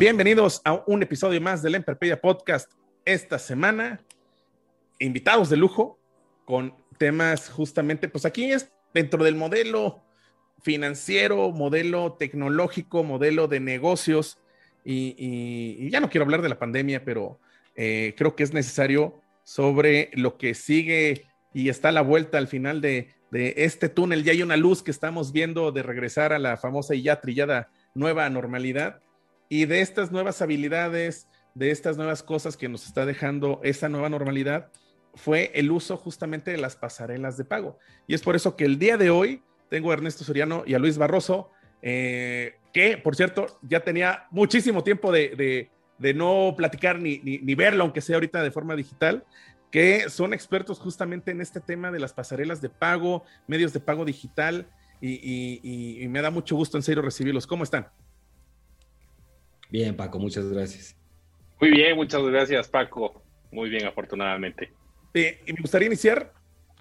Bienvenidos a un episodio más del Emperpedia Podcast. Esta semana, invitados de lujo con temas justamente, pues aquí es dentro del modelo financiero, modelo tecnológico, modelo de negocios. Y, ya no quiero hablar de la pandemia, pero eh, creo que es necesario sobre lo que sigue y está a la vuelta al final de este túnel. Ya hay una luz que estamos viendo de regresar a la famosa y ya trillada nueva normalidad y de estas nuevas habilidades, de estas nuevas cosas que nos está dejando esa nueva normalidad, fue el uso justamente de las pasarelas de pago. Y es por eso que el día de hoy tengo a Ernesto Soriano y a Luis Barroso, eh, que por cierto ya tenía muchísimo tiempo de, no platicar ni, verlo, aunque sea ahorita de forma digital, que son expertos justamente en este tema de las pasarelas de pago, medios de pago digital, y- y me da mucho gusto en serio recibirlos. ¿Cómo están? Bien, Paco, muchas gracias. Muy bien, muchas gracias, Paco. Muy bien, afortunadamente. Eh, y me gustaría iniciar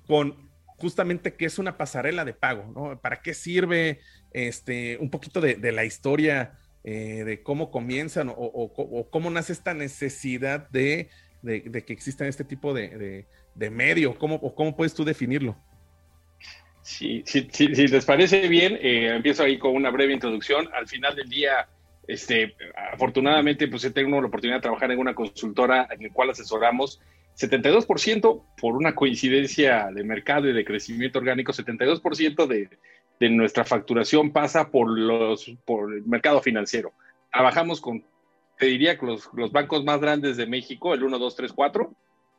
con justamente qué es una pasarela de pago, ¿no? ¿Para qué sirve? Este, un poquito de, de la historia eh, de cómo comienzan o, o- o cómo nace esta necesidad de, de- de que existan este tipo de, de- de medio, ¿Cómo, o cómo puedes tú definirlo? Si- si les parece bien, eh, empiezo ahí con una breve introducción. Al final del día, este, afortunadamente, pues he tenido la oportunidad de trabajar en una consultora en la cual asesoramos 72% por una coincidencia de mercado y de crecimiento orgánico, 72% de, de nuestra facturación pasa por, los, por el mercado financiero. Trabajamos con, te diría, que los, los bancos más grandes de México, el 1, 2, 3, 4,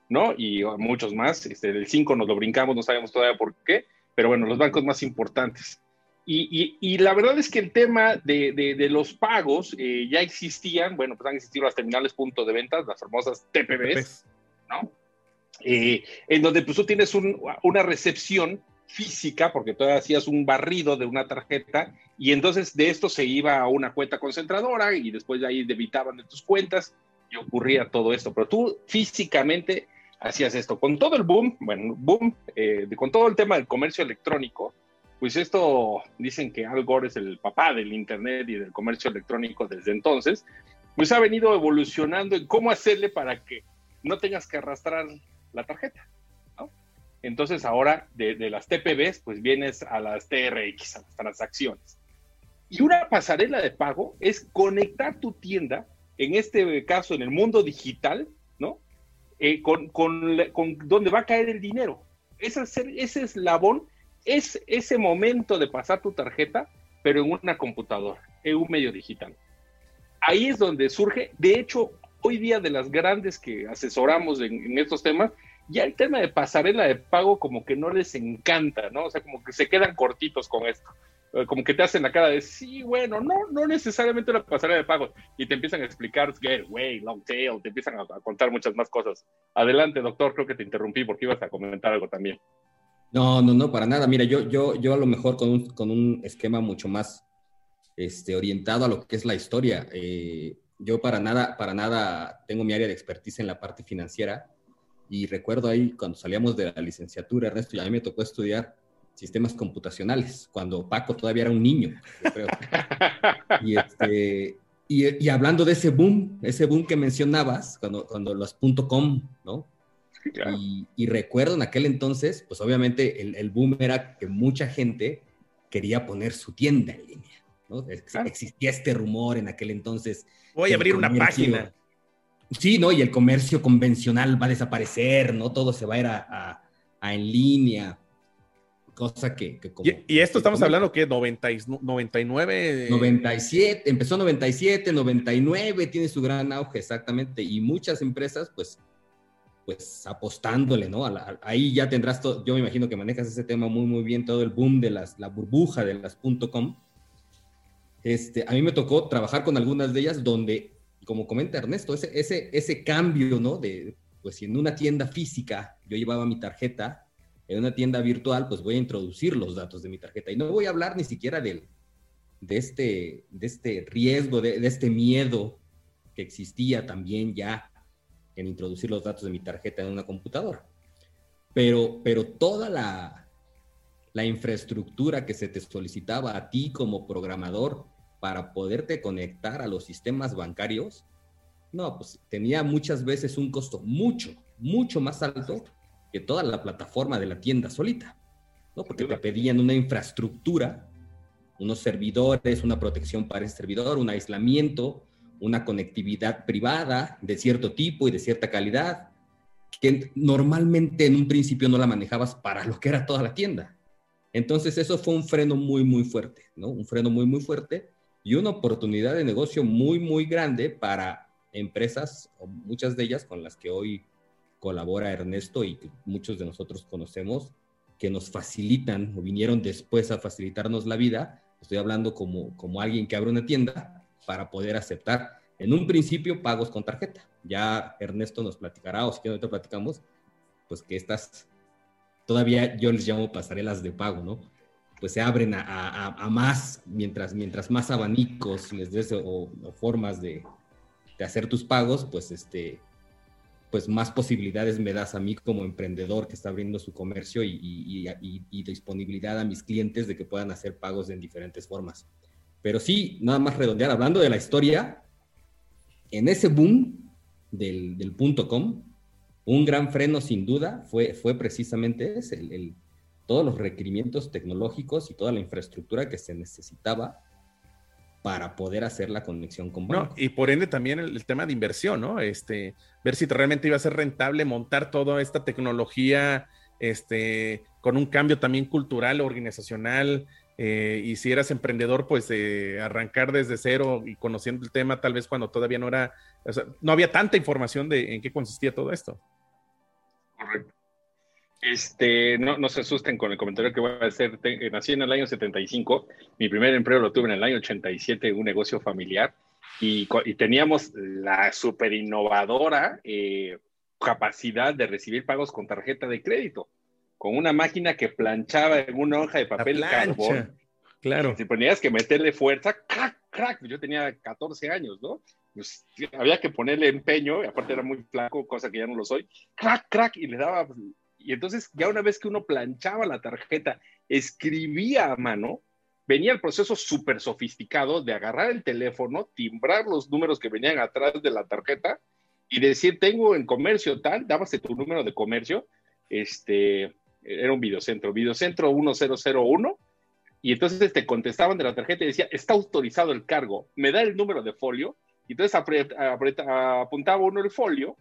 ¿no? Y muchos más. Este, el 5 nos lo brincamos, no sabemos todavía por qué, pero bueno, los bancos más importantes. Y, y- y la verdad es que el tema de, de- de los pagos eh, ya existían, bueno, pues han existido las terminales punto de ventas, las famosas Pues, ¿no? Eh, en donde pues tú tienes un- una recepción física, porque tú hacías un barrido de una tarjeta, y entonces de esto se iba a una cuenta concentradora y después de ahí debitaban de tus cuentas y ocurría todo esto. Pero tú físicamente hacías esto. Con todo el boom, bueno, boom, eh, con todo el tema del comercio electrónico, pues esto dicen que Al Gore es el papá del Internet y del comercio electrónico desde entonces, pues ha venido evolucionando en cómo hacerle para que no tengas que arrastrar la tarjeta. ¿no? Entonces ahora de, de las TPVs, pues vienes a las TRX, a las transacciones. Y una pasarela de pago es conectar tu tienda, en este caso en el mundo digital, ¿no? Eh, con, con, con donde va a caer el dinero. Ese, es- ese eslabón es ese momento de pasar tu tarjeta, pero en una computadora, en un medio digital. Ahí es donde surge, de hecho, hoy día de las grandes que asesoramos en, estos temas, ya el tema de pasarela de pago como que no les encanta, ¿no? O sea, como que se quedan cortitos con esto. Eh, Como que te hacen la cara de, sí, bueno, no, no necesariamente una pasarela de pago. Y te empiezan a explicar, gateway, long tail, te empiezan a, a contar muchas más cosas. Adelante, doctor, creo que te interrumpí porque ibas a comentar algo también. No, no, no, para nada. Mira, yo, yo, yo a lo mejor con un, con un esquema mucho más este, orientado a lo que es la historia. Eh, yo para nada, para nada tengo mi área de expertise en la parte financiera y recuerdo ahí cuando salíamos de la licenciatura, Ernesto, y a mí me tocó estudiar sistemas computacionales, cuando Paco todavía era un niño, yo creo. Y, este, y, y hablando de ese boom, ese boom que mencionabas, cuando, cuando los .com, ¿no? Claro. Y, y recuerdo en aquel entonces, pues obviamente el, el boom era que mucha gente quería poner su tienda en línea, ¿no? Claro. Existía este rumor en aquel entonces. voy a abrir una página. Sí, ¿no? Y el comercio convencional va a desaparecer, ¿no? Todo se va a ir a, a- a en línea. Cosa que... que como- Y, y esto estamos como- hablando que 90 y- 99. eh, 97, empezó 97, 99, tiene su gran auge exactamente, y muchas empresas pues, pues apostándole, ¿no? ahí ya tendrás todo, yo me imagino que manejas ese tema muy, muy bien, todo el boom de las, la burbuja de las .com. Este, a mí me tocó trabajar con algunas de ellas donde, como comenta Ernesto, ese, ese, ese cambio, ¿no? De, pues si en una tienda física yo llevaba mi tarjeta, en una tienda virtual, pues voy a introducir los datos de mi tarjeta. Y no voy a hablar ni siquiera del, de, este, de este riesgo, de, de este miedo que existía también ya en introducir los datos de mi tarjeta en una computadora. Pero, pero toda la, la infraestructura que se te solicitaba a ti como programador para poderte conectar a los sistemas bancarios, no, pues tenía muchas veces un costo mucho, mucho más alto que toda la plataforma de la tienda solita, ¿no? Porque te pedían una infraestructura, unos servidores, una protección para ese servidor, un aislamiento, una conectividad privada de cierto tipo y de cierta calidad, que normalmente en un principio no la manejabas para lo que era toda la tienda. Entonces eso fue un freno muy, muy fuerte, ¿no? Un freno muy, muy fuerte y una oportunidad de negocio muy, muy grande para empresas, muchas de ellas con las que hoy colabora Ernesto y muchos de nosotros conocemos, que nos facilitan o vinieron después a facilitarnos la vida. Estoy hablando como, como alguien que abre una tienda, para poder aceptar en un principio pagos con tarjeta. Ya Ernesto nos platicará, o si que nosotros platicamos, pues que estas todavía yo les llamo pasarelas de pago, ¿no? Pues se abren a, más, mientras, mientras más abanicos les des o, formas de, hacer tus pagos, pues este, pues más posibilidades me das a mí como emprendedor que está abriendo su comercio y disponibilidad a mis clientes de que puedan hacer pagos en diferentes formas. Pero sí, nada más redondear, hablando de la historia, en ese boom del, del punto com, un gran freno sin duda fue, fue precisamente ese, el, todos los requerimientos tecnológicos y toda la infraestructura que se necesitaba para poder hacer la conexión con No, y por ende también el, tema de inversión, ¿no? Este, ver si realmente iba a ser rentable montar toda esta tecnología, este, con un cambio también cultural, organizacional, eh, y si eras emprendedor, pues arrancar desde cero y conociendo el tema, tal vez cuando todavía no era, no había tanta información de en qué consistía todo esto. Correcto. Este, no, no se asusten con el comentario que voy a hacer. Eh, nací en el año 75, mi primer empleo lo tuve en el año 87, un negocio familiar, y, teníamos la super innovadora eh, capacidad de recibir pagos con tarjeta de crédito con una máquina que planchaba en una hoja de papel carbón. Claro. Si tenías que meterle fuerza, crack, crack. Yo tenía 14 años, ¿no? Pues, había que ponerle empeño, y aparte era muy flaco, cosa que ya no lo soy. Crack, crack, y le daba. Y entonces, ya una vez que uno planchaba la tarjeta, escribía a mano, venía el proceso súper sofisticado de agarrar el teléfono, timbrar los números que venían atrás de la tarjeta y decir, tengo en comercio tal, dábase tu número de comercio, este, era un videocentro, videocentro 1001, y entonces te contestaban de la tarjeta y decía, está autorizado el cargo, me da el número de folio, y entonces apuntaba uno el folio,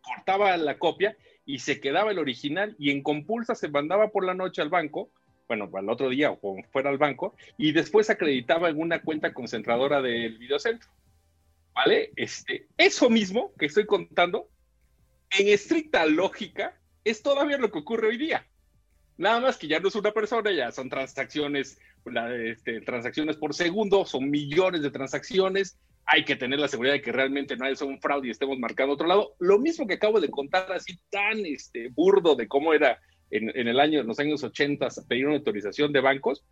cortaba la copia y se quedaba el original y en compulsa se mandaba por la noche al banco, bueno, al otro día o fuera al banco, y después acreditaba en una cuenta concentradora del videocentro. ¿Vale? Este, eso mismo que estoy contando, en estricta lógica, es todavía lo que ocurre hoy día. Nada más que ya no es una persona, ya son transacciones, este, transacciones por segundo, son millones de transacciones. Hay que tener la seguridad de que realmente no es un fraude y estemos marcando otro lado. Lo mismo que acabo de contar, así tan este, burdo de cómo era en, el año, en los años 80 pedir una autorización de bancos,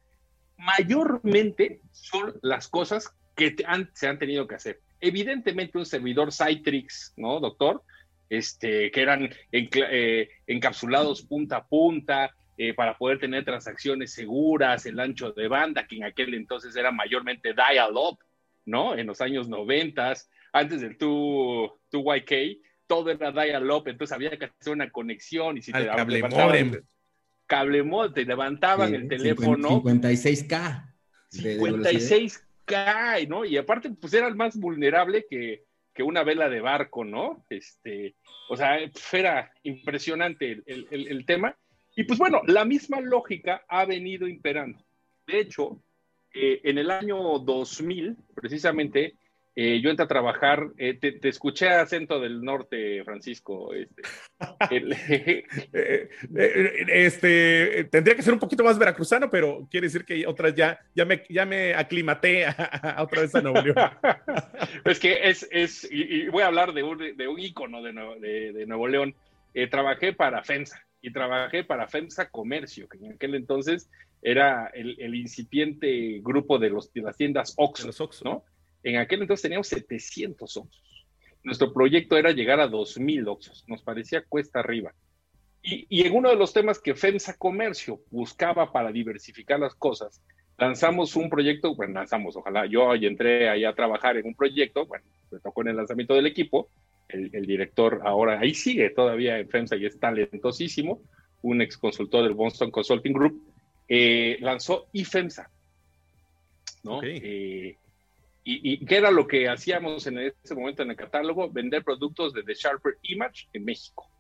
mayormente son las cosas que se han tenido que hacer. Evidentemente, un servidor Citrix, ¿no, doctor? Este, que eran eh, encapsulados punta a punta eh, para poder tener transacciones seguras, el ancho de banda, que en aquel entonces era mayormente dial-up, ¿no? En los años 90, antes del 2YK, todo era dial-up, entonces había que hacer una conexión y si te cable modem. Cable modem, te levantaban el teléfono. 56K. 56K, ¿no? Y aparte, pues era el más vulnerable que, que una vela de barco, ¿no? Este, o sea, era impresionante el, tema. Y pues bueno, la misma lógica ha venido imperando. De hecho, eh, en el año 2000, precisamente, eh, yo entré a trabajar, eh, te, escuché acento del norte, Francisco. Este, eh, este, tendría que ser un poquito más veracruzano, pero quiere decir que otras ya, ya, me, ya me aclimaté a, otra vez a Nuevo León. es que es, es y, voy a hablar de un, de un ícono de Nuevo, de, Nuevo León. trabajé para FEMSA y trabajé para FEMSA Comercio, que en aquel entonces era el, incipiente grupo de, los, de las tiendas Oxxo, ¿no? En aquel entonces teníamos 700 Oxos. Nuestro proyecto era llegar a 2.000 Oxos. Nos parecía cuesta arriba. Y, en uno de los temas que FEMSA Comercio buscaba para diversificar las cosas, lanzamos un proyecto, bueno, lanzamos, ojalá, yo entré ahí a trabajar en un proyecto, bueno, me tocó en el lanzamiento del equipo, el, director ahora ahí sigue todavía en FEMSA y es talentosísimo, un ex consultor del Boston Consulting Group, eh, lanzó IFEMSA, ¿no? Eh, y, qué era lo que hacíamos en ese momento en el catálogo? Vender productos de The Sharper Image en México.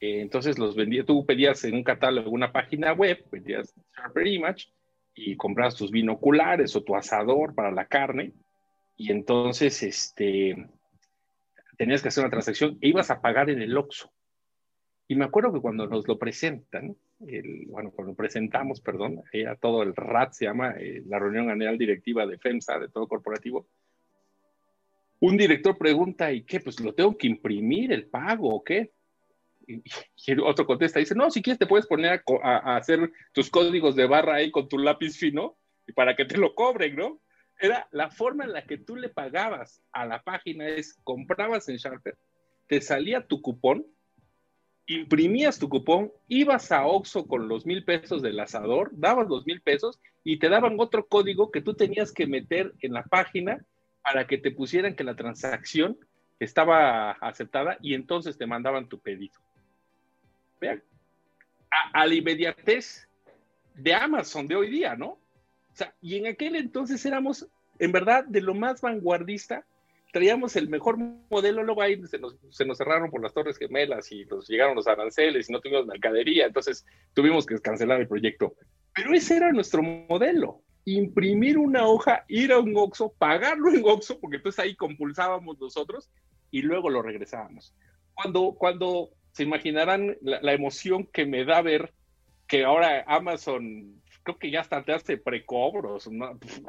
Eh, entonces los vendía, tú pedías en un catálogo, una página web, vendías Sharper Image y comprabas tus binoculares o tu asador para la carne y entonces este, tenías que hacer una transacción e ibas a pagar en el OXXO. Y me acuerdo que cuando nos lo presentan, bueno, cuando presentamos, perdón, a todo el RAT, se llama eh, la reunión anual directiva de FEMSA, de todo corporativo, un director pregunta, ¿y qué? Pues lo tengo que imprimir el pago o qué? Y, el otro contesta, dice, no, si quieres te puedes poner a, hacer tus códigos de barra ahí con tu lápiz fino y para que te lo cobren, ¿no? Era la forma en la que tú le pagabas a la página es, comprabas en Sharper, te salía tu cupón imprimías tu cupón, ibas a Oxxo con los mil pesos del asador, dabas los mil pesos y te daban otro código que tú tenías que meter en la página para que te pusieran que la transacción estaba aceptada y entonces te mandaban tu pedido. Vean, a, la inmediatez de Amazon de hoy día, ¿no? O sea, y en aquel entonces éramos, en verdad, de lo más vanguardista traíamos el mejor modelo, luego ahí se nos, cerraron por las Torres Gemelas y nos llegaron los aranceles y no tuvimos mercadería, entonces tuvimos que cancelar el proyecto. Pero ese era nuestro modelo, imprimir una hoja, ir a un OXO, pagarlo en OXO, porque entonces ahí compulsábamos nosotros y luego lo regresábamos. Cuando, cuando se imaginarán la, emoción que me da ver que ahora Amazon, creo que ya hasta te hace precobros,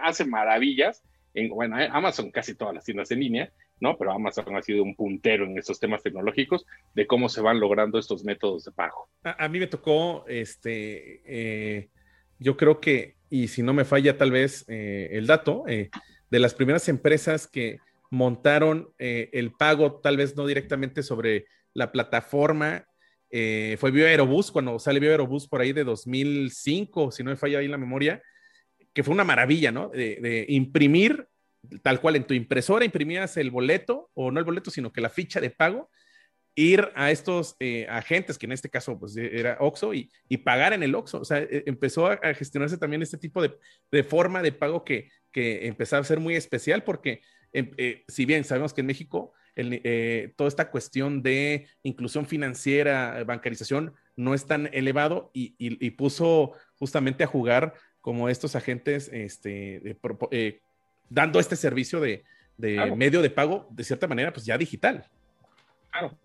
hace maravillas, bueno, eh, Amazon casi todas las tiendas en línea, ¿no? Pero Amazon ha sido un puntero en estos temas tecnológicos de cómo se van logrando estos métodos de pago. A, mí me tocó, este, eh, yo creo que, y si no me falla tal vez eh, el dato, de las primeras empresas que montaron el pago, tal vez no directamente sobre la plataforma, fue Bio Aerobús, cuando sale Bio Aerobús por ahí de 2005, si no me falla ahí la memoria, que fue una maravilla, ¿no? De, imprimir tal cual en tu impresora imprimías el boleto, o no el boleto, sino que la ficha de pago, ir a estos eh, agentes, que en este caso pues, era Oxo, y, y pagar en el Oxo. O sea, e, empezó a, gestionarse también este tipo de, de forma de pago que, que, empezaba a ser muy especial, porque em, eh, si bien sabemos que en México eh, toda esta cuestión de inclusión financiera, bancarización, no es tan elevado y, y puso justamente a jugar como estos agentes este, eh, dando este servicio de, medio de pago, de cierta manera, pues ya digital. Claro.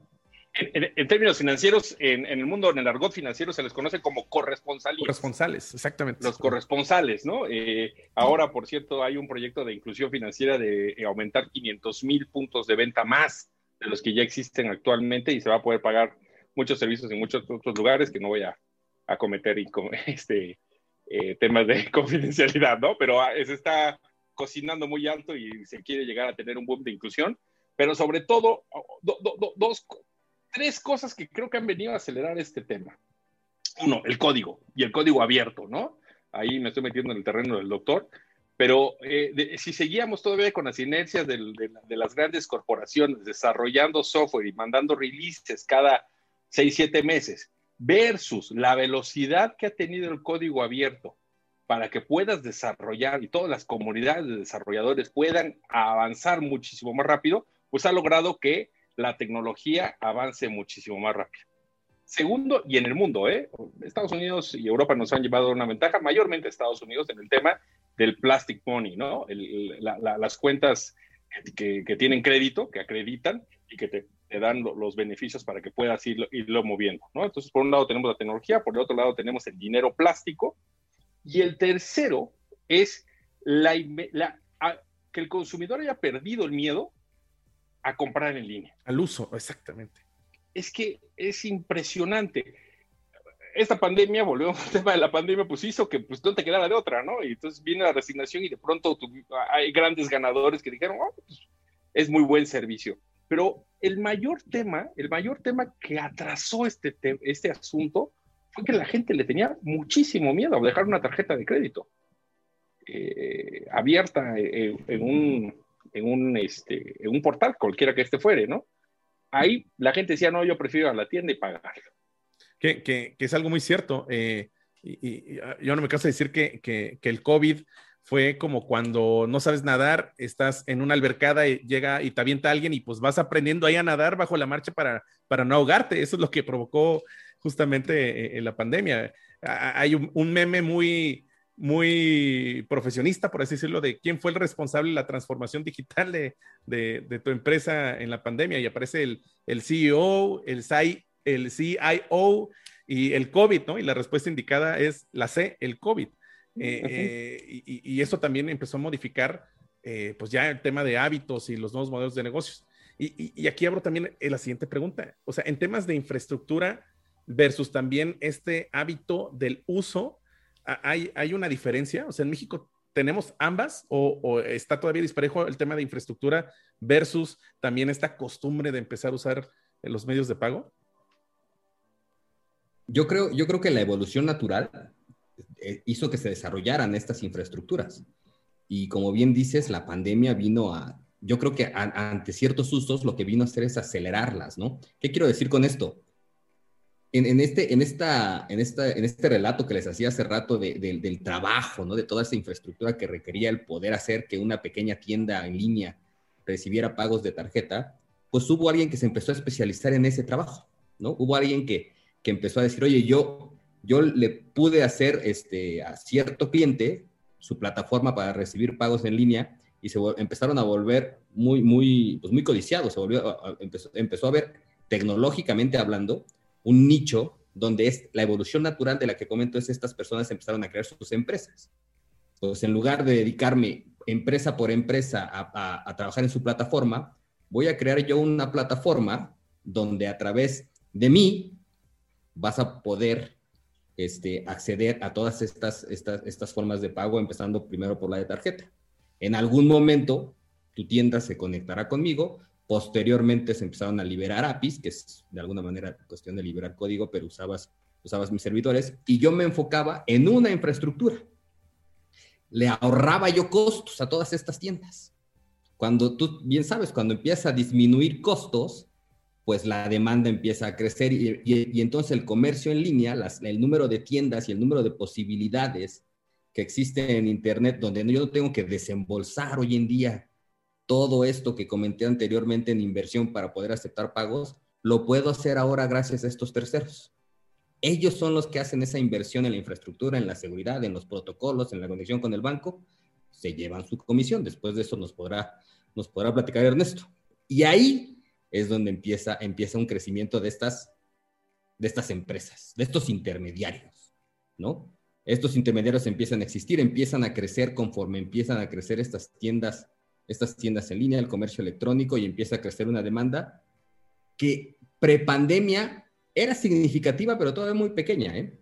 En, términos financieros, en, el mundo, en el argot financiero, se les conoce como corresponsales. Corresponsales, exactamente. Los corresponsales, ¿no? Eh, ahora, por cierto, hay un proyecto de inclusión financiera de eh, aumentar 500 mil puntos de venta más de los que ya existen actualmente y se va a poder pagar muchos servicios en muchos otros lugares que no voy a, a cometer y, este, eh, temas de confidencialidad, ¿no? Pero ah, se está cocinando muy alto y se quiere llegar a tener un boom de inclusión, pero sobre todo, dos, tres cosas que creo que han venido a acelerar este tema. Uno, el código y el código abierto, ¿no? Ahí me estoy metiendo en el terreno del doctor, pero eh, si seguíamos todavía con las inercias de, de, las grandes corporaciones desarrollando software y mandando releases cada seis, siete meses, versus la velocidad que ha tenido el código abierto para que puedas desarrollar y todas las comunidades de desarrolladores puedan avanzar muchísimo más rápido, pues ha logrado que la tecnología avance muchísimo más rápido. Segundo, y en el mundo, ¿eh? Estados Unidos y Europa nos han llevado una ventaja, mayormente Estados Unidos, en el tema del plastic money, ¿no? las cuentas que, que, tienen crédito, que acreditan y que te, te dan los beneficios para que puedas irlo, irlo, moviendo, ¿no? Entonces, por un lado tenemos la tecnología, por el otro lado tenemos el dinero plástico, y el tercero es la, la que el consumidor haya perdido el miedo a comprar en línea. Al uso, exactamente. Es que es impresionante. Esta pandemia, volvemos al tema de la pandemia, pues hizo que pues, no te quedara de otra, ¿no? Y entonces viene la resignación y de pronto hay grandes ganadores que dijeron, oh, pues, es muy buen servicio. Pero el mayor tema, el mayor tema que atrasó este, este asunto fue que la gente le tenía muchísimo miedo a dejar una tarjeta de crédito eh, abierta en, un, en, un, este, en un portal, cualquiera que este fuere, ¿no? Ahí la gente decía, no, yo prefiero a la tienda y pagar. Que, que, que es algo muy cierto. Eh, y, ah, yo no me canso de decir que, que, el COVID fue como cuando no sabes nadar, estás en una albercada y llega y te avienta alguien y pues vas aprendiendo ahí a nadar bajo la marcha para, para no ahogarte. Eso es lo que provocó justamente la pandemia. Hay un, un meme muy, muy profesionista, por así decirlo, de quién fue el responsable de la transformación digital de, de, tu empresa en la pandemia. Y aparece el, el CEO, el, el CIO y el COVID, ¿no? Y la respuesta indicada es la C, el COVID. Eh, eh, y, y, eso también empezó a modificar, eh, pues ya el tema de hábitos y los nuevos modelos de negocios. Y, y aquí abro también la siguiente pregunta. O sea, en temas de infraestructura versus también este hábito del uso ¿hay, una diferencia? O sea, en México tenemos ambas o, está todavía disparejo el tema de infraestructura versus también esta costumbre de empezar a usar los medios de pago? Yo creo, yo creo que la evolución natural hizo que se desarrollaran estas infraestructuras. Y como bien dices, la pandemia vino a, yo creo que ante ciertos usos lo que vino a hacer es acelerarlas, ¿no? ¿Qué quiero decir con esto? en, este, en, esta, en, esta, en este relato que les hacía hace rato del trabajo, ¿no? de toda esa infraestructura que requería el poder hacer que una pequeña tienda en línea recibiera pagos de tarjeta, pues hubo alguien que se empezó a especializar en ese trabajo, ¿no? Hubo alguien que, que empezó a decir, oye, yo, yo le pude hacer este, a cierto cliente su plataforma para recibir pagos en línea y se empezaron a volver muy, muy, pues muy codiciados, se volvió, empezó, empezó a ver tecnológicamente hablando, un nicho donde es la evolución natural de la que comento es estas personas empezaron a crear sus empresas. Entonces, en lugar de dedicarme empresa por empresa a, trabajar en su plataforma, voy a crear yo una plataforma donde a través de mí vas a poder este, acceder a todas estas, estas, estas formas de pago, empezando primero por la de tarjeta. En algún momento, tu tienda se conectará conmigo, Posteriormente se empezaron a liberar APIs, que es de alguna manera cuestión de liberar código, pero usabas, usabas mis servidores y yo me enfocaba en una infraestructura. Le ahorraba yo costos a todas estas tiendas. Cuando tú bien sabes, cuando empieza a disminuir costos, pues la demanda empieza a crecer y, entonces el comercio en línea, el número de tiendas y el número de posibilidades que existen en Internet, donde yo no tengo que desembolsar hoy en día todo esto que comenté anteriormente en inversión para poder aceptar pagos, lo puedo hacer ahora gracias a estos terceros. Ellos son los que hacen esa inversión en la infraestructura, en la seguridad, en los protocolos, en la conexión con el banco. Se llevan su comisión. Después de eso nos podrá, nos podrá platicar Ernesto. Y ahí es donde empieza, empieza un crecimiento de estas, de estas empresas, de estos intermediarios, ¿no? Estos intermediarios empiezan a existir, empiezan a crecer conforme empiezan a crecer estas tiendas estas tiendas en línea, el comercio electrónico y empieza a crecer una demanda que prepandemia era significativa, pero todavía muy pequeña. ¿eh?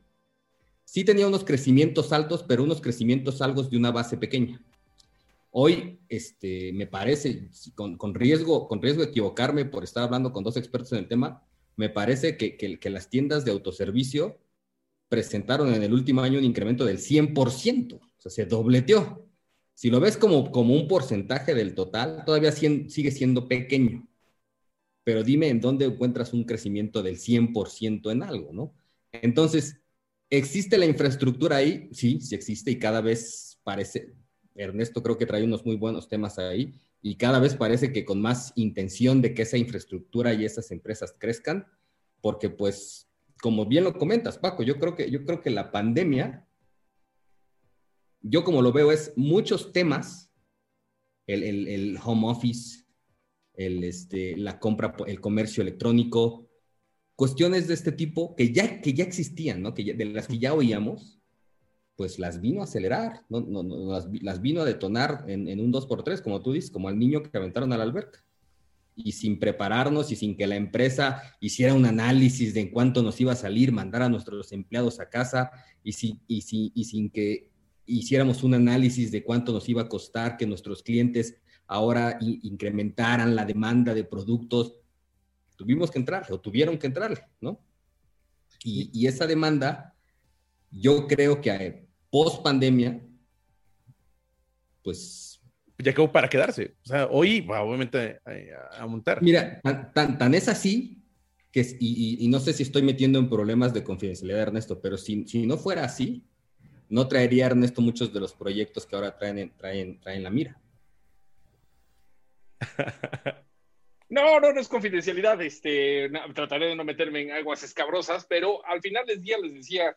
Sí tenía unos crecimientos altos, pero unos crecimientos altos de una base pequeña. Hoy, este, me parece, con, riesgo, con riesgo de equivocarme por estar hablando con dos expertos en el tema, me parece que, que, que las tiendas de autoservicio presentaron en el último año un incremento del 100%, o sea, se dobleteó. Si lo ves como, como un porcentaje del total, todavía sigue siendo pequeño. Pero dime en dónde encuentras un crecimiento del 100% en algo, ¿no? Entonces, ¿existe la infraestructura ahí? Sí, sí existe y cada vez parece, Ernesto creo que trae unos muy buenos temas ahí y cada vez parece que con más intención de que esa infraestructura y esas empresas crezcan, porque pues, como bien lo comentas, Paco, yo creo que, yo creo que la pandemia yo como lo veo es muchos temas el, home office, el, este, la compra, el comercio electrónico, cuestiones de este tipo que ya, que ya existían, ¿no? que de las que ya oíamos, pues las vino a acelerar, ¿no? no, las, vino a detonar en, en un 2x3, como tú dices, como al niño que aventaron a la alberca y sin prepararnos y sin que la empresa hiciera un análisis de en cuánto nos iba a salir, mandar a nuestros empleados a casa y, si, y, si, y sin que hiciéramos un análisis de cuánto nos iba a costar que nuestros clientes ahora incrementaran la demanda de productos, tuvimos que entrarle o tuvieron que entrarle, ¿no? Y, y esa demanda, yo creo que eh, post pandemia, pues ya quedó para quedarse. O sea, hoy va obviamente a, montar. Mira, tan, tan, es así que, y, y, no sé si estoy metiendo en problemas de confidencialidad de Ernesto, pero si, si no fuera así, no traería Ernesto muchos de los proyectos que ahora traen, traen, traen la mira. No, no, no es confidencialidad. Este, trataré de no meterme en aguas escabrosas, pero al final del día les decía,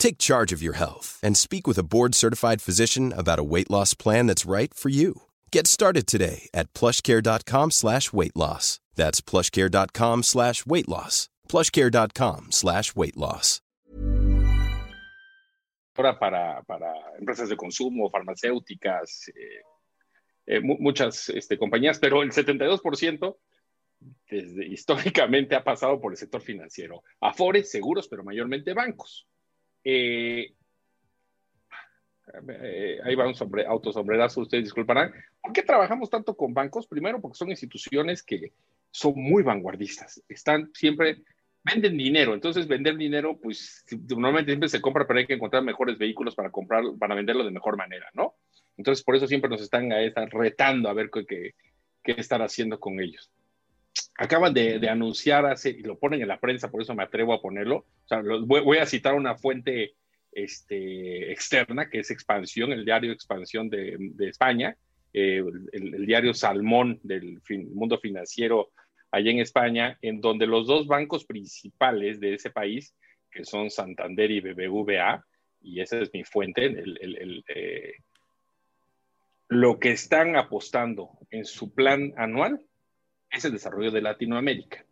Take charge of your health and speak with a board-certified physician about a weight loss plan that's right for you. Get started today at plushcare.com slash weight loss. That's plushcare.com slash weight loss. plushcare.com slash weight loss. Ahora para, para empresas de consumo, farmacéuticas, eh, eh, muchas este, compañías, pero el 72% desde, históricamente ha pasado por el sector financiero. Afores, seguros, pero mayormente bancos. Eh, eh, ahí va un sobre, autosombrerazo, ustedes disculparán. ¿Por qué trabajamos tanto con bancos? Primero, porque son instituciones que son muy vanguardistas. Están siempre, venden dinero. Entonces, vender dinero, pues normalmente siempre se compra, pero hay que encontrar mejores vehículos para comprar, para venderlo de mejor manera, ¿no? Entonces, por eso siempre nos están, retando a ver qué, qué, estar haciendo con ellos. Acaban de, anunciar, hace, y lo ponen en la prensa, por eso me atrevo a ponerlo. O sea, voy, a citar una fuente este, externa, que es Expansión, el diario Expansión de, España, eh, el, diario Salmón del mundo financiero allá en España, en donde los dos bancos principales de ese país, que son Santander y BBVA, y esa es mi fuente, eh, lo que están apostando en su plan anual es el desarrollo de Latinoamérica.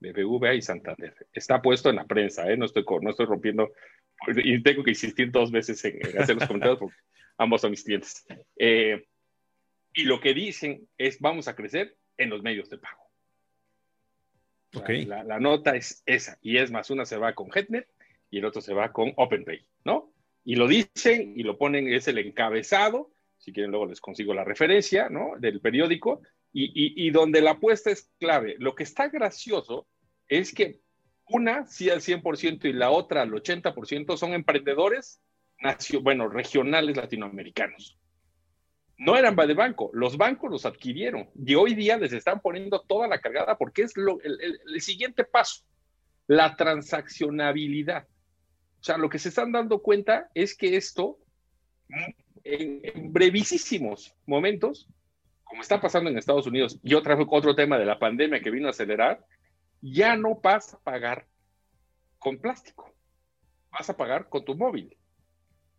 BBVA y Santander. Está puesto en la prensa, ¿eh? no, estoy, no estoy rompiendo y tengo que insistir dos veces en, hacer los comentarios porque ambos son mis clientes. Eh, y lo que dicen es, vamos a crecer en los medios de pago. Okay. La, la, nota es esa. Y es más, una se va con HeadNet y el otro se va con OpenPay, ¿no? Y lo dicen y lo ponen, es el encabezado, si quieren luego les consigo la referencia, ¿no? Del periódico, y, donde la apuesta es clave. Lo que está gracioso es que una sí al 100% y la otra al 80% son emprendedores, bueno, regionales latinoamericanos. No eran de banco, los bancos los adquirieron y hoy día les están poniendo toda la cargada porque es lo, el, siguiente paso, la transaccionabilidad. O sea, lo que se están dando cuenta es que esto, en, en brevísimos momentos, como está pasando en Estados Unidos, y otra, otro tema de la pandemia que vino a acelerar, ya no vas a pagar con plástico, vas a pagar con tu móvil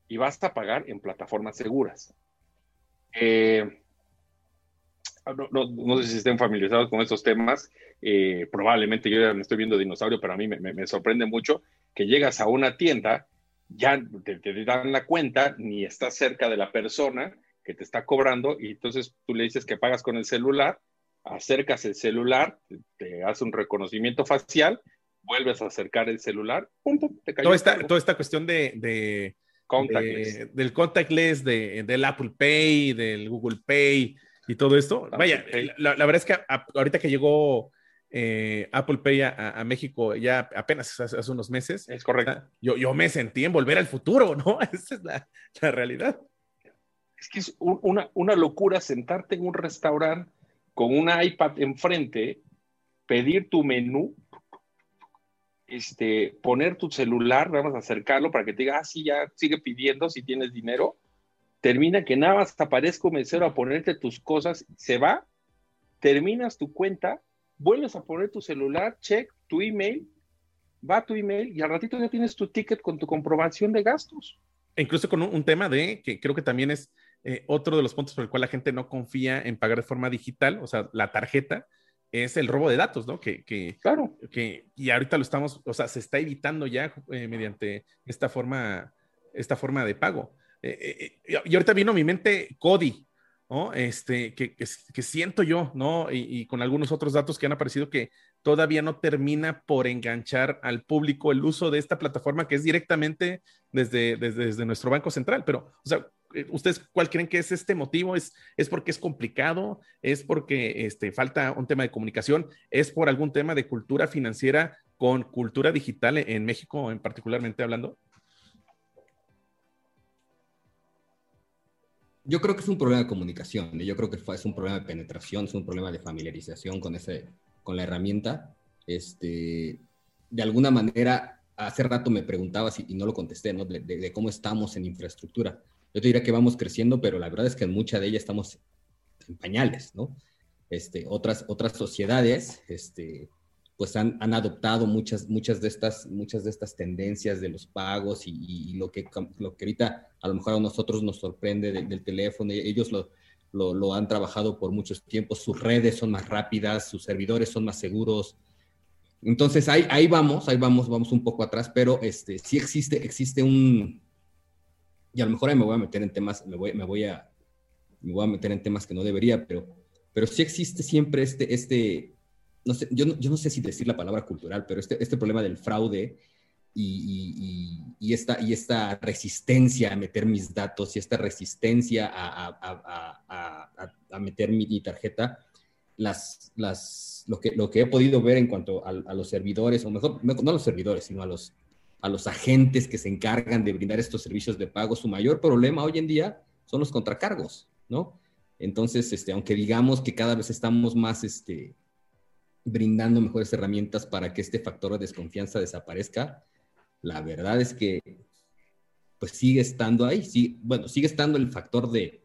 y vas a pagar en plataformas seguras. Eh, no, sé si estén familiarizados con estos temas. Eh, probablemente yo ya me estoy viendo dinosaurio, pero a mí me, sorprende mucho que llegas a una tienda, ya te, te, dan la cuenta, ni estás cerca de la persona que te está cobrando, y entonces tú le dices que pagas con el celular, acercas el celular, te, hace un reconocimiento facial vuelves a acercar el celular, pum, pum, te cayó. Toda esta, toda esta cuestión de, de, contactless. del contactless, de, del Apple Pay, del Google Pay y todo esto. Vaya, la, verdad es que ahorita que llegó eh, Apple Pay a, México ya apenas hace, unos meses. Es correcto. Yo, yo me sentí en volver al futuro, ¿no? Esa es la, la realidad. Es que es una, una locura sentarte en un restaurante con un iPad enfrente, pedir tu menú, este, poner tu celular, vamos a acercarlo para que te diga, ah, sí, ya sigue pidiendo si tienes dinero. Termina que nada más aparezca un mesero a ponerte tus cosas, se va, terminas tu cuenta, vuelves a poner tu celular, check tu email, va tu email y al ratito ya tienes tu ticket con tu comprobación de gastos. Incluso con un, tema de que creo que también es eh, otro de los puntos por el cual la gente no confía en pagar de forma digital, o sea, la tarjeta, es el robo de datos, ¿no? Que, que, claro. Que, y ahorita lo estamos, o sea, se está evitando ya eh, mediante esta forma, esta forma de pago. Eh, y ahorita vino a mi mente Cody, ¿no? Este, que, que siento yo, ¿no? Y, con algunos otros datos que han aparecido que todavía no termina por enganchar al público el uso de esta plataforma que es directamente desde, desde, desde nuestro Banco Central. Pero, o sea, eh, ¿Ustedes cuál creen que es este motivo? ¿Es, es porque es complicado? ¿Es porque este, falta un tema de comunicación? ¿Es por algún tema de cultura financiera con cultura digital en México en particularmente hablando? Yo creo que es un problema de comunicación, yo creo que es un problema de penetración, es un problema de familiarización con, ese, con la herramienta. Este, de alguna manera, hace rato me preguntabas y, no lo contesté, ¿no? de, cómo estamos en infraestructura. Yo te diría que vamos creciendo, pero la verdad es que en mucha de ella estamos en pañales, ¿no? Este, otras, otras sociedades, este, pues han, han, adoptado muchas, muchas, de estas, muchas de estas tendencias de los pagos y, lo, que, lo que ahorita a lo mejor a nosotros nos sorprende del teléfono, ellos lo, lo, lo, han trabajado por muchos tiempos, sus redes son más rápidas, sus servidores son más seguros. Entonces ahí, ahí vamos, ahí vamos, vamos un poco atrás, pero este, sí existe, existe un, y a lo mejor ahí me voy a meter en temas, me voy, me voy, a, me voy a meter en temas que no debería, pero, pero sí existe siempre este, este no sé, yo, no, yo no sé si decir la palabra cultural, pero este, este problema del fraude y, y, esta, y esta resistencia a meter mis datos y esta resistencia a, a, a, a meter mi, tarjeta, las, las, lo, que, lo que he podido ver en cuanto a, los servidores, o mejor, no a los servidores, sino a los a los agentes que se encargan de brindar estos servicios de pago, su mayor problema hoy en día son los contracargos, ¿no? Entonces, este, aunque digamos que cada vez estamos más este, brindando mejores herramientas para que este factor de desconfianza desaparezca, la verdad es que pues sigue estando ahí, sí, bueno, sigue estando el factor de,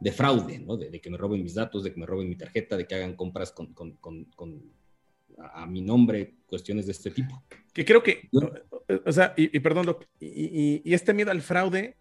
de fraude, ¿no? De, que me roben mis datos, de que me roben mi tarjeta, de que hagan compras con, a, mi nombre, cuestiones de este tipo. Que creo que, o sea, y, perdón, y, y, este miedo al fraude,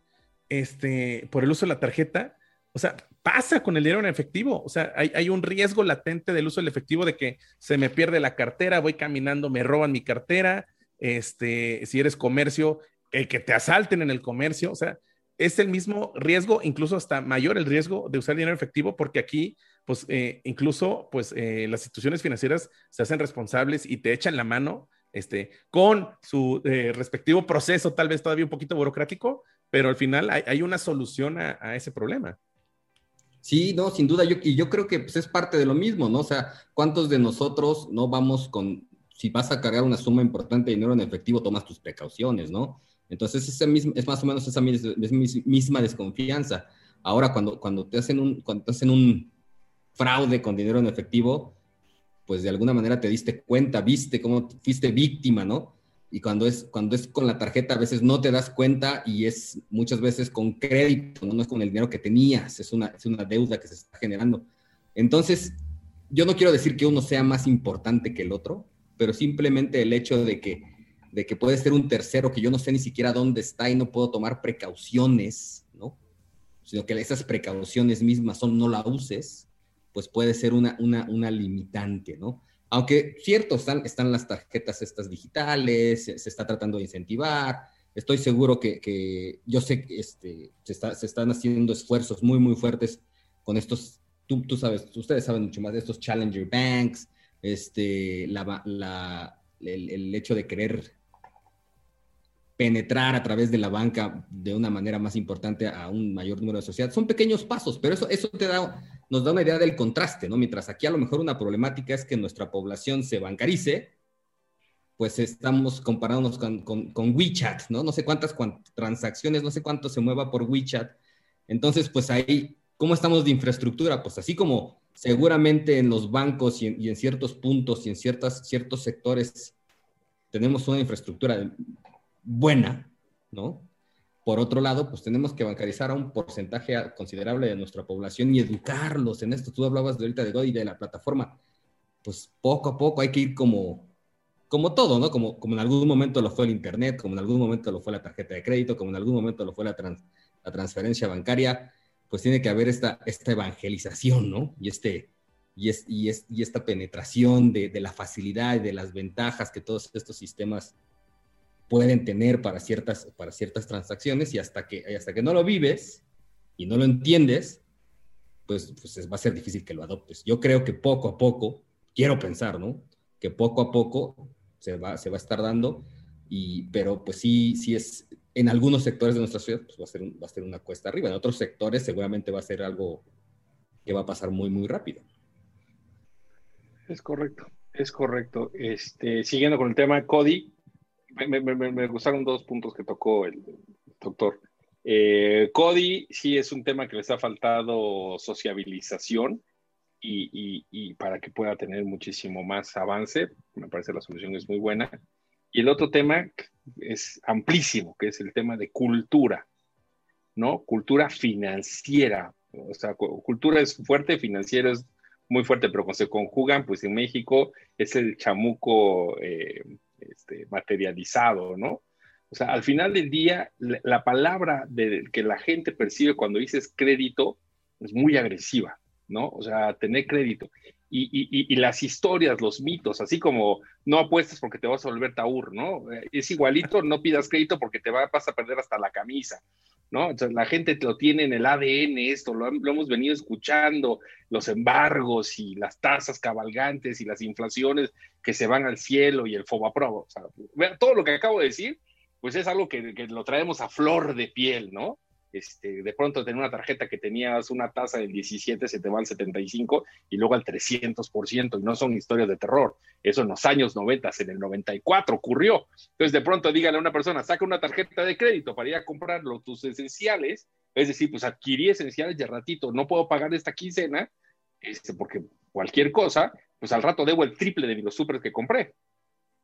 este, por el uso de la tarjeta, o sea, pasa con el dinero en efectivo. O sea, hay, hay, un riesgo latente del uso del efectivo de que se me pierde la cartera, voy caminando, me roban mi cartera. Este, si eres comercio, el que te asalten en el comercio. O sea, es el mismo riesgo, incluso hasta mayor el riesgo de usar dinero en efectivo, porque aquí pues eh, incluso pues eh, las instituciones financieras se hacen responsables y te echan la mano este, con su eh, respectivo proceso, tal vez todavía un poquito burocrático, pero al final hay, una solución a, ese problema. Sí, no, sin duda, yo, y yo creo que pues, es parte de lo mismo, ¿no? O sea, ¿cuántos de nosotros no vamos con, si vas a cargar una suma importante de dinero en efectivo, tomas tus precauciones, ¿no? Entonces, ese mismo, es más o menos esa misma desconfianza. Ahora, cuando, cuando, te hacen un, cuando te hacen un, fraude con dinero en efectivo, pues de alguna manera te diste cuenta, viste cómo fuiste víctima, ¿no? Y cuando es, cuando es con la tarjeta, a veces no te das cuenta y es muchas veces con crédito, no, es con el dinero que tenías, es una, es una deuda que se está generando. Entonces, yo no quiero decir que uno sea más importante que el otro, pero simplemente el hecho de que, de que puede ser un tercero que yo no sé ni siquiera dónde está y no puedo tomar precauciones, ¿no? Sino que esas precauciones mismas son no la uses, pues puede ser una, una, una limitante, ¿no? Aunque cierto, están, están las tarjetas estas digitales, se, está tratando de incentivar, estoy seguro que, que yo sé que este, se, está, se, están haciendo esfuerzos muy, muy fuertes con estos, tú, tú, sabes, ustedes saben mucho más de estos Challenger Banks, este, la, la, el, hecho de querer penetrar a través de la banca de una manera más importante a un mayor número de sociedades. Son pequeños pasos, pero eso, eso te da, nos da una idea del contraste, ¿no? Mientras aquí a lo mejor una problemática es que nuestra población se bancarice, pues estamos comparándonos con, con, WeChat, ¿no? No sé cuántas, transacciones, no sé cuánto se mueva por WeChat. Entonces, pues ahí, ¿cómo estamos de infraestructura? Pues así como seguramente en los bancos y en, ciertos puntos y en ciertas, ciertos sectores tenemos una infraestructura buena, ¿no? Por otro lado, pues tenemos que bancarizar a un porcentaje considerable de nuestra población y educarlos en esto. Tú hablabas de ahorita de God y de la plataforma. Pues poco a poco hay que ir como, como todo, ¿no? Como, como en algún momento lo fue el Internet, como en algún momento lo fue la tarjeta de crédito, como en algún momento lo fue la, la transferencia bancaria pues tiene que haber esta, esta evangelización, ¿no? Y, este, y, es, y, es, y esta penetración de, la facilidad y de las ventajas que todos estos sistemas pueden tener para ciertas, para ciertas transacciones y hasta que, hasta que no lo vives y no lo entiendes, pues, pues va a ser difícil que lo adoptes. Yo creo que poco a poco, quiero pensar, ¿no? Que poco a poco se va, se va a estar dando, y, pero pues sí, sí es, en algunos sectores de nuestra ciudad pues va, a ser va a ser una cuesta arriba, en otros sectores seguramente va a ser algo que va a pasar muy, muy rápido. Es correcto, es correcto. Este, siguiendo con el tema Cody, me, gustaron dos puntos que tocó el doctor. Eh, Cody sí es un tema que les ha faltado sociabilización y, y, para que pueda tener muchísimo más avance. Me parece la solución es muy buena. Y el otro tema es amplísimo, que es el tema de cultura, ¿no? Cultura financiera. O sea, cultura es fuerte, financiera es muy fuerte, pero cuando se conjugan, pues en México es el chamuco eh, este, materializado, ¿no? O sea, al final del día, la, palabra de, que la gente percibe cuando dices crédito es muy agresiva, ¿no? O sea, tener crédito y, las historias, los mitos, así como no apuestas porque te vas a volver taur, ¿no? Es igualito, no pidas crédito porque te vas a perder hasta la camisa, ¿no? Entonces la gente lo tiene en el ADN esto, lo, hemos venido escuchando, los embargos y las tasas cabalgantes y las inflaciones que se van al cielo y el FOBAPRO, o sea, todo lo que acabo de decir, pues es algo que, que lo traemos a flor de piel, ¿no? Este, de pronto tener una tarjeta que tenías una tasa del 17, se te va al 75 y luego al 300%, y no son historias de terror. Eso en los años 90, en el 94 ocurrió. Entonces, de pronto dígale a una persona, saca una tarjeta de crédito para ir a comprar tus esenciales, es decir, pues adquirí esenciales de ratito, no puedo pagar esta quincena, este, porque cualquier cosa, pues al rato debo el triple de los súper que compré.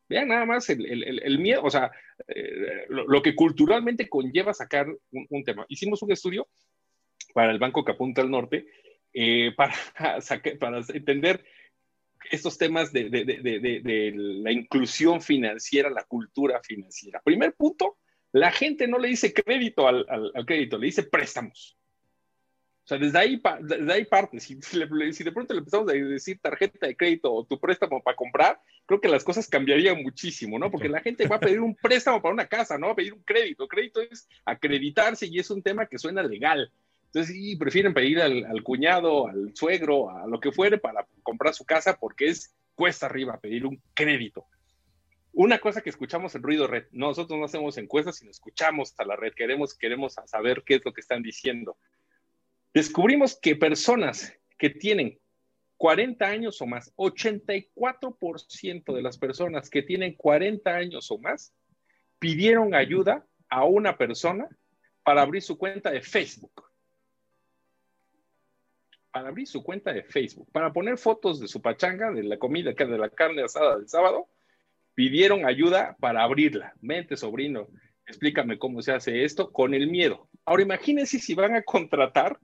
Vean nada más el, miedo, o sea, eh, lo, que culturalmente conlleva sacar un, tema. Hicimos un estudio para el Banco que apunta al norte eh, para, para entender estos temas de, la inclusión financiera, la cultura financiera. Primer punto, la gente no le dice crédito al crédito, le dice préstamos. O sea, desde ahí, desde ahí parte. Si, si, de pronto le empezamos a decir tarjeta de crédito o tu préstamo para comprar, creo que las cosas cambiarían muchísimo, ¿no? Porque la gente va a pedir un préstamo para una casa, no va a pedir un crédito. Crédito es acreditarse y es un tema que suena legal. Entonces, sí, prefieren pedir al, cuñado, al suegro, a lo que fuere para comprar su casa porque es cuesta arriba pedir un crédito. Una cosa que escuchamos en Ruido Red, nosotros no hacemos encuestas, sino escuchamos a la red, queremos, queremos saber qué es lo que están diciendo descubrimos que personas que tienen 40 años o más, 84% de las personas que tienen 40 años o más pidieron ayuda a una persona para abrir su cuenta de Facebook. Para abrir su cuenta de Facebook, para poner fotos de su pachanga, de la comida, de la carne asada del sábado, pidieron ayuda para abrirla. Mente, sobrino, explícame cómo se hace esto con el miedo. Ahora imagínense si van a contratar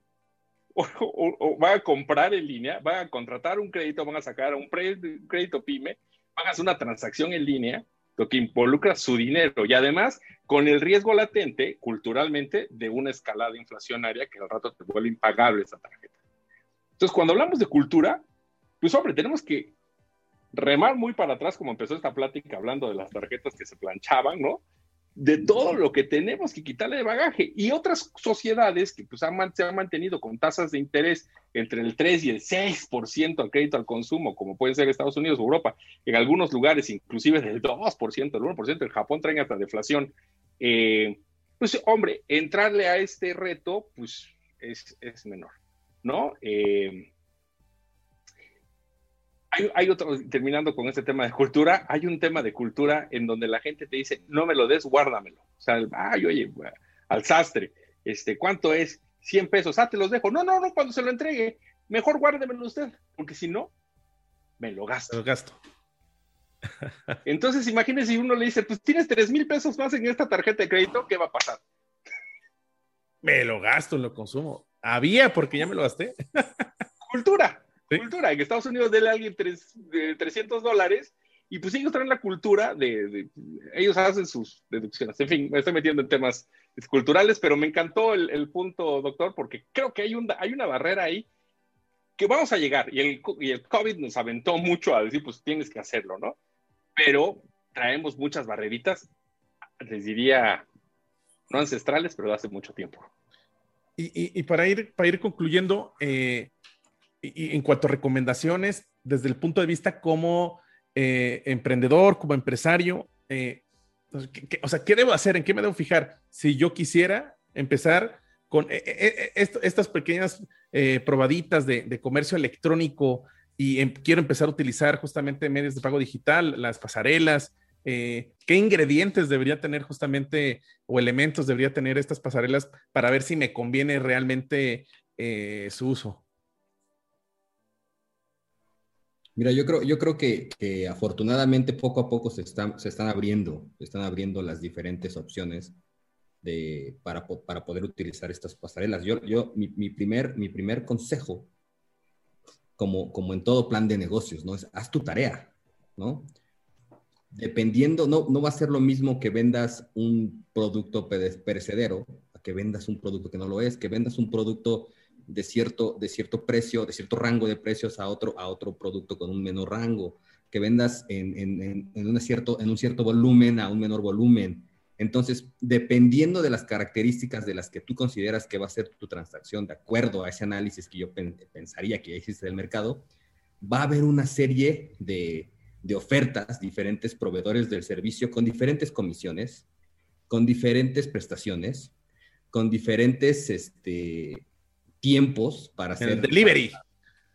o, van a comprar en línea, van a contratar un crédito, van a sacar un crédito PYME, van a hacer una transacción en línea, lo que involucra su dinero y además con el riesgo latente, culturalmente, de una escalada inflacionaria que al rato te vuelve impagable esa tarjeta. Entonces, cuando hablamos de cultura, pues hombre, tenemos que remar muy para atrás, como empezó esta plática hablando de las tarjetas que se planchaban, ¿no? De todo lo que tenemos que quitarle de bagaje. Y otras sociedades que pues, han, se han mantenido con tasas de interés entre el 3 y el 6% al crédito al consumo, como puede ser Estados Unidos o Europa, en algunos lugares inclusive del 2%, el 1%, en Japón traen hasta deflación. Eh, pues hombre, entrarle a este reto pues es, es menor, ¿no? Eh, hay, otro, terminando con este tema de cultura, hay un tema de cultura en donde la gente te dice, no me lo des, guárdamelo. O sea, ay, oye, al sastre, este, ¿cuánto es? 100 pesos, ah, te los dejo. No, no, no, cuando se lo entregue, mejor guárdemelo usted, porque si no, me lo gasto. Me lo gasto. Entonces, imagínese si uno le dice, pues tienes 3 mil pesos más en esta tarjeta de crédito, ¿qué va a pasar? Me lo gasto, lo consumo. Había porque ya me lo gasté. Cultura cultura. En Estados Unidos dele a alguien tres, de 300 dólares y pues ellos traen la cultura de, ellos hacen sus deducciones. En fin, me estoy metiendo en temas culturales, pero me encantó el, punto, doctor, porque creo que hay, un, hay una barrera ahí que vamos a llegar y el, y el COVID nos aventó mucho a decir, pues tienes que hacerlo, ¿no? Pero traemos muchas barreritas, les diría, no ancestrales, pero de hace mucho tiempo. Y, y, para, ir, para ir concluyendo, eh, y en cuanto a recomendaciones, desde el punto de vista como eh, emprendedor, como empresario, eh, pues, o sea, ¿qué debo hacer? ¿En qué me debo fijar? Si yo quisiera empezar con eh, estas pequeñas probaditas de, comercio electrónico y em, quiero empezar a utilizar justamente medios de pago digital, las pasarelas, ¿qué ingredientes debería tener justamente o elementos debería tener estas pasarelas para ver si me conviene realmente su uso? Mira, yo creo, yo creo que, afortunadamente poco a poco se están, se están abriendo, están abriendo las diferentes opciones de, para, para poder utilizar estas pasarelas. Yo, yo mi, mi, primer, mi primer consejo, como, como en todo plan de negocios, ¿no? Es haz tu tarea, ¿no? Dependiendo, no, no va a ser lo mismo que vendas un producto perecedero a que vendas un producto que no lo es, que vendas un producto de cierto, de cierto precio, de cierto rango de precios a otro, a otro producto con un menor rango, que vendas en, en, un cierto, en un cierto volumen a un menor volumen. Entonces, dependiendo de las características de las que tú consideras que va a ser tu transacción, de acuerdo a ese análisis que yo pensaría que existe del mercado, va a haber una serie de, de ofertas, diferentes proveedores del servicio con diferentes comisiones, con diferentes prestaciones, con diferentes este, tiempos para hacer... El delivery.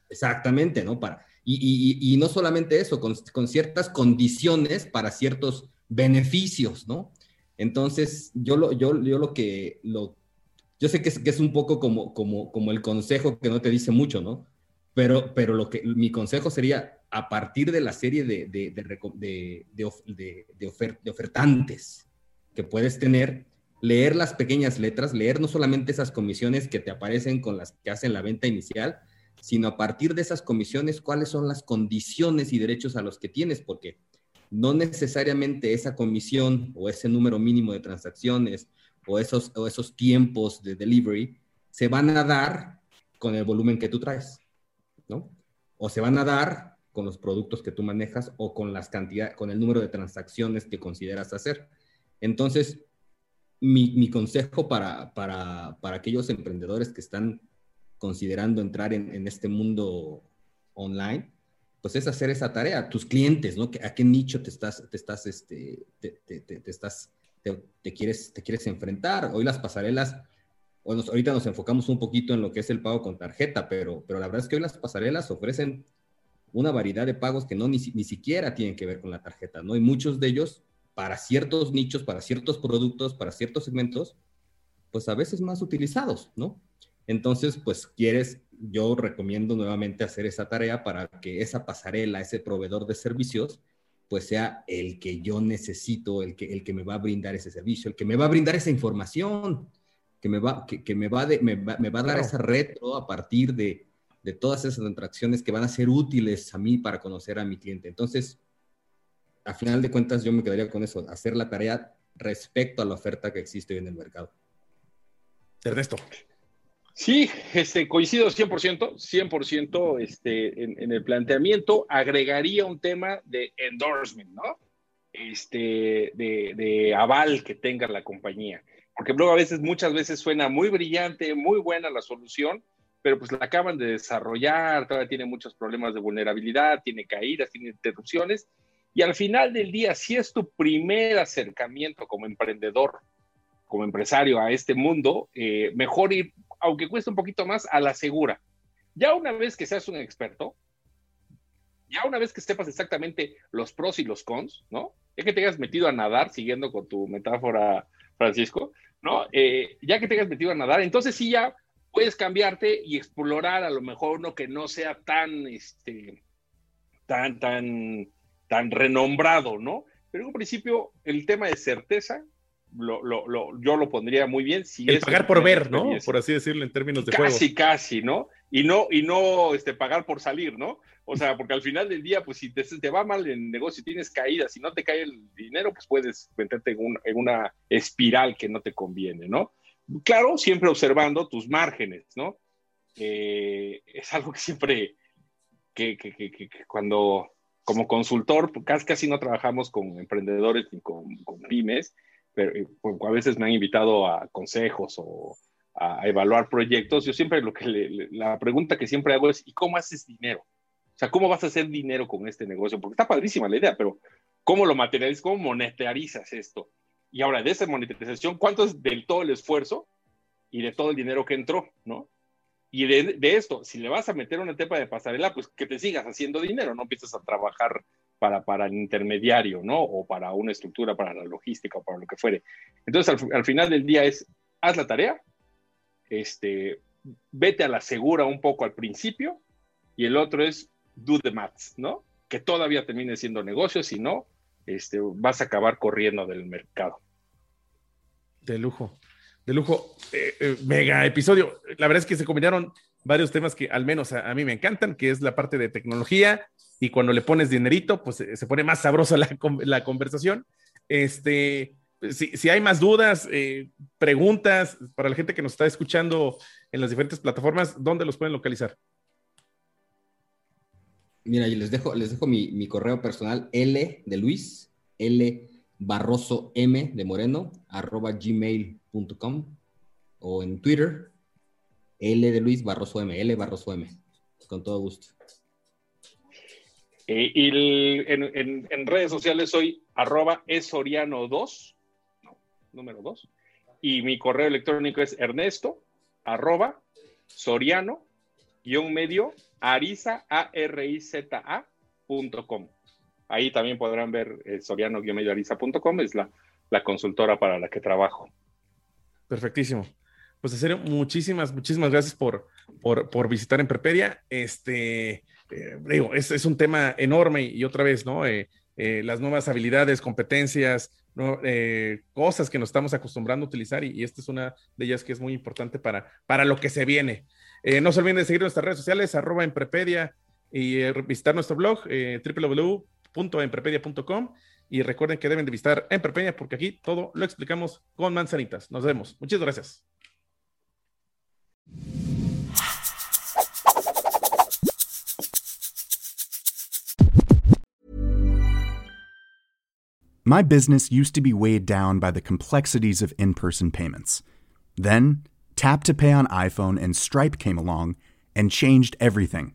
exactamente, ¿no? Para, y, no solamente eso, con, ciertas condiciones para ciertos beneficios, ¿no? Entonces, yo lo, yo, yo lo que... Lo, yo sé que es, que es un poco como, como, como el consejo que no te dice mucho, ¿no? Pero, pero lo que, mi consejo sería, a partir de la serie de, de, de, de, de ofertantes que puedes tener, leer las pequeñas letras, leer no solamente esas comisiones que te aparecen con las que hacen la venta inicial, sino a partir de esas comisiones cuáles son las condiciones y derechos a los que tienes, porque no necesariamente esa comisión o ese número mínimo de transacciones o esos, o esos tiempos de delivery se van a dar con el volumen que tú traes, ¿no? O se van a dar con los productos que tú manejas o con las cantidades, con el número de transacciones que consideras hacer. Entonces, mi, consejo para, para, aquellos emprendedores que están considerando entrar en, este mundo online, pues es hacer esa tarea. Tus clientes, ¿no? ¿A qué nicho te estás, te estás, este, te, estás, te, quieres, te quieres enfrentar? Hoy las pasarelas, bueno, ahorita nos enfocamos un poquito en lo que es el pago con tarjeta, pero, pero la verdad es que hoy las pasarelas ofrecen una variedad de pagos que no ni, ni siquiera tienen que ver con la tarjeta, ¿no? Y muchos de ellos para ciertos nichos, para ciertos productos, para ciertos segmentos, pues a veces más utilizados, ¿no? Entonces, pues quieres, yo recomiendo nuevamente hacer esa tarea para que esa pasarela, ese proveedor de servicios, pues sea el que yo necesito, el que, el que me va a brindar ese servicio, el que me va a brindar esa información, que me va, que, me va, me va, a dar esa retro a partir de, de todas esas interacciones que van a ser útiles a mí para conocer a mi cliente. Entonces, a final de cuentas yo me quedaría con eso, hacer la tarea respecto a la oferta que existe hoy en el mercado. Ernesto. Sí, este, coincido 100%, 100% este, en, el planteamiento. Agregaría un tema de endorsement, ¿no? este, de, de aval que tenga la compañía. Porque luego a veces, muchas veces suena muy brillante, muy buena la solución, pero pues la acaban de desarrollar, todavía tiene muchos problemas de vulnerabilidad, tiene caídas, tiene interrupciones, y al final del día, si es tu primer acercamiento como emprendedor, como empresario a este mundo, eh, mejor ir, aunque cueste un poquito más, a la segura. Ya una vez que seas un experto, ya una vez que sepas exactamente los pros y los cons, ¿no? Ya que te hayas metido a nadar, siguiendo con tu metáfora, Francisco, ¿no? Eh, ya que te hayas metido a nadar, entonces sí ya puedes cambiarte y explorar a lo mejor uno que no sea tan, este, tan, tan, tan renombrado, ¿no? Pero en un principio, el tema de certeza, lo, lo, lo, yo lo pondría muy bien. Si el pagar por ver, ¿no? Por así decirlo en términos de casi, juego. Casi, casi, ¿no? Y no, y no este, pagar por salir, ¿no? O sea, porque al final del día, pues si te, te va mal en negocio, tienes caídas, si no te cae el dinero, pues puedes meterte en, un, en una espiral que no te conviene, ¿no? Claro, siempre observando tus márgenes, ¿no? Eh, es algo que siempre, que, que, que, que, cuando como consultor, pues, casi, casi no trabajamos con emprendedores ni con, con pymes, pero eh, pues, a veces me han invitado a consejos o a, evaluar proyectos. Yo siempre lo que le, la pregunta que siempre hago es, ¿y cómo haces dinero? O sea, ¿cómo vas a hacer dinero con este negocio? Porque está padrísima la idea, pero ¿cómo lo materializas? ¿Cómo monetarizas esto? Y ahora, de esa monetización, ¿cuánto es del todo el esfuerzo y de todo el dinero que entró, no? Y de, de, esto, si le vas a meter una etapa de pasarela, pues que te sigas haciendo dinero, no empiezas a trabajar para, para el intermediario, ¿no? O para una estructura, para la logística o para lo que fuere. Entonces, al, al final del día es, haz la tarea, este, vete a la segura un poco al principio, y el otro es do the maths, ¿no? Que todavía termine siendo negocio, si no, este, vas a acabar corriendo del mercado. De lujo de lujo, eh, eh, mega episodio. La verdad es que se combinaron varios temas que al menos a, mí me encantan, que es la parte de tecnología y cuando le pones dinerito, pues se pone más sabrosa la, conversación. Este, si, hay más dudas, eh, preguntas para la gente que nos está escuchando en las diferentes plataformas, ¿dónde los pueden localizar? Mira, yo les dejo, les dejo mi, mi correo personal, L de Luis, L Barroso M de Moreno, arroba gmail.com o en Twitter, L de Luis Barroso M, L Barroso M, con todo gusto. Eh, y en, redes sociales soy arroba esoriano2, no, número 2, y mi correo electrónico es ernesto arroba soriano guion medio ariza a r i z a punto com. Ahí también podrán ver eh, soriano-ariza.com, es la, la consultora para la que trabajo. Perfectísimo. Pues en muchísimas, muchísimas gracias por, por, por visitar Emprepedia. Este, eh, digo, es, un tema enorme y otra vez, ¿no? Eh, eh, las nuevas habilidades, competencias, cosas que nos estamos acostumbrando a utilizar y, esta es una de ellas que es muy importante para, para lo que se viene. No se olviden de seguir nuestras redes sociales, arroba y visitar nuestro blog, www www.emprepedia.com y recuerden que deben de visitar Emprepedia porque aquí todo lo explicamos con manzanitas. Nos vemos. Muchas gracias. My business used to be weighed down by the complexities of in-person payments. Then, Tap to Pay on iPhone and Stripe came along and changed everything.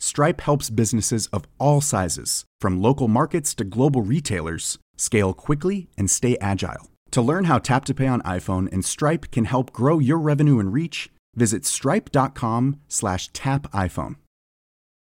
Stripe helps businesses of all sizes, from local markets to global retailers, scale quickly and stay agile. To learn how Tap to Pay on iPhone and Stripe can help grow your revenue and reach, visit stripe.com/tapiphone.